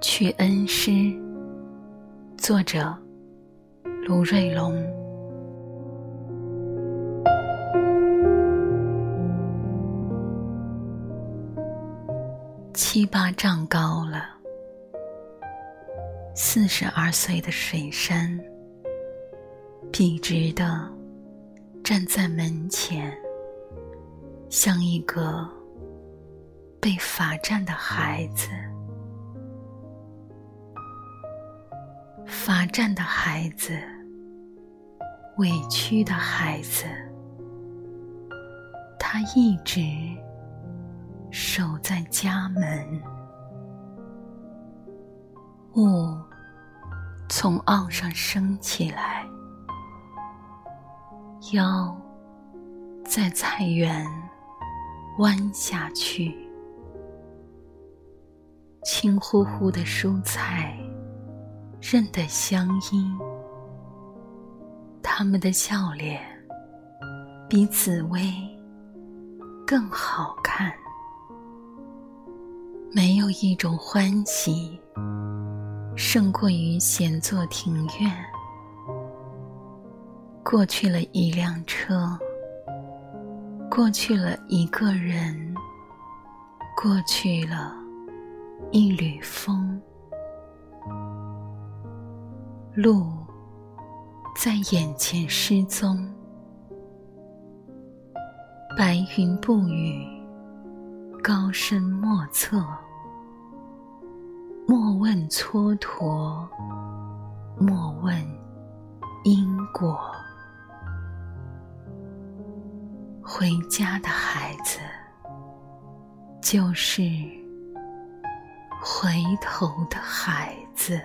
去恩师，作者卢瑞龙。七八丈高了，四十二岁的水山，笔直的站在门前，像一个被罚站的孩子。罚站的孩子，委屈的孩子，他一直守在家门。雾从岸上升起来，腰在菜园弯下去，青乎乎的蔬菜。认得乡音，他们的笑脸比紫薇更好看。没有一种欢喜胜过于闲坐庭院。过去了一辆车，过去了一个人，过去了一缕风。路在眼前失踪，白云不语，高深莫测。莫问蹉跎，莫问因果。回家的孩子，就是回头的孩子。